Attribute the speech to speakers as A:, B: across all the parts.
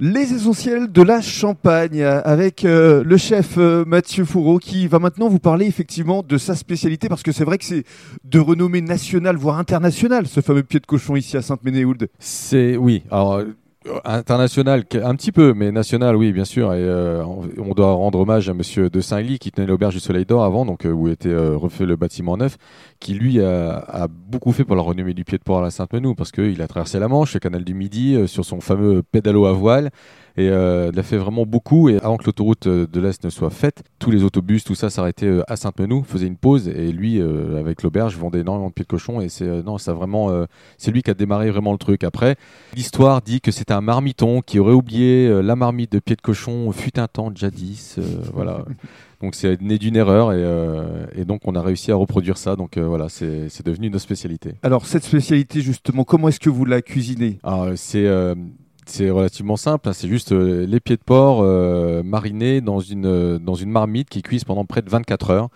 A: Les essentiels de la Champagne avec euh, le chef euh, Mathieu Fourreau qui va maintenant vous parler effectivement de sa spécialité parce que c'est vrai que c'est de renommée nationale voire internationale ce fameux pied de cochon ici à Sainte-Ménéhould.
B: C'est oui. International, un petit peu, mais national, oui, bien sûr. Et euh, on doit rendre hommage à Monsieur de Saint-Ly qui tenait l'auberge du Soleil d'Or avant, donc euh, où était euh, refait le bâtiment neuf, qui lui a, beaucoup fait pour la renommée du pied de port à la Sainte-Menou, parce qu'il a traversé la Manche, le canal du Midi, sur son fameux pédalo à voile. Et euh, il a fait vraiment beaucoup. Et avant que l'autoroute euh, de l'Est ne soit faite, tous les autobus, tout ça s'arrêtait euh, à Sainte-Menou, faisait une pause. Et lui, avec l'auberge, vendait énormément de pieds de cochon. Et c'est non, ça vraiment, c'est lui qui a démarré vraiment le truc. Après, l'histoire dit que c'était un marmiton qui aurait oublié la marmite de pieds de cochon fut un temps jadis. voilà. Donc c'est né d'une erreur et, et, donc on a réussi à reproduire ça. Donc voilà, c'est devenu notre spécialité.
A: Alors cette spécialité justement, comment est-ce que vous la cuisinez?
B: C'est c'est relativement simple, hein. c'est juste euh, les pieds de porc euh, marinés dans une, euh, dans une marmite qui cuise pendant près de 24 heures.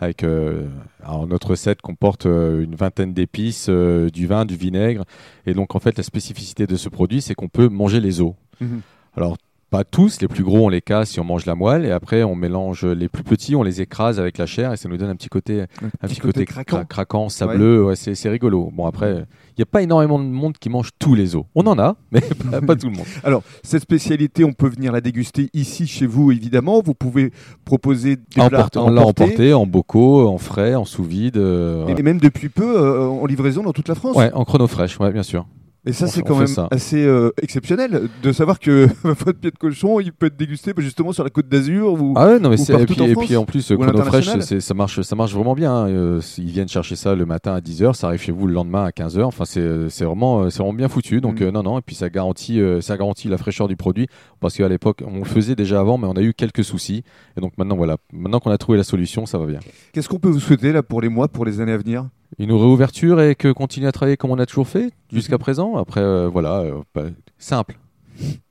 B: Avec notre recette comporte une vingtaine d'épices, du vin, du vinaigre. Et donc en fait la spécificité de ce produit, c'est qu'on peut manger les os. Mhm. Alors pas tous, les plus gros on les casse et on mange la moelle et après on mélange les plus petits, on les écrase avec la chair et ça nous donne un petit côté, un, petit, côté, craquant. sableux, ouais. c'est rigolo. Bon après, il n'y a pas énormément de monde qui mange tous les os. On en a, mais pas, tout le monde.
A: Alors cette spécialité, on peut venir la déguster ici chez vous évidemment. Vous pouvez proposer des plats
B: On l'a emporté en bocaux, en frais, en sous vide. Euh,
A: et même depuis peu euh, en livraison dans toute la France.
B: Ouais, en chrono fraîche, ouais, bien sûr.
A: Et ça, c'est quand même assez euh, exceptionnel de savoir que votre pied de cochon, il peut être dégusté bah, justement sur la côte d'Azur ou
B: Ah ouais, non, mais c'est et, puis, et puis en plus, Chrono Fresh, ça marche, ça marche vraiment bien. Hein. Euh, ils viennent chercher ça le matin à 10h, ça arrive chez vous le lendemain à 15h. Enfin, c'est vraiment, c'est vraiment bien foutu. Donc, mm. euh, non, non, et puis ça garantit, ça garantit la fraîcheur du produit parce qu'à l'époque, on le faisait déjà avant, mais on a eu quelques soucis. Et donc maintenant, voilà, maintenant qu'on a trouvé la solution, ça va bien.
A: Qu'est-ce qu'on peut vous souhaiter là pour les mois, pour les années à venir?
B: Une réouverture et que continuer à travailler comme on a toujours fait jusqu'à mhm. présent. Après, euh, voilà, euh, bah, simple,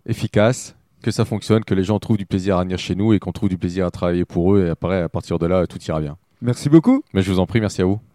B: efficace, que ça fonctionne, que les gens trouvent du plaisir à venir chez nous et qu'on trouve du plaisir à travailler pour eux. Et après, à partir de là, tout ira bien.
A: Merci beaucoup.
B: Mais je vous en prie, merci à vous.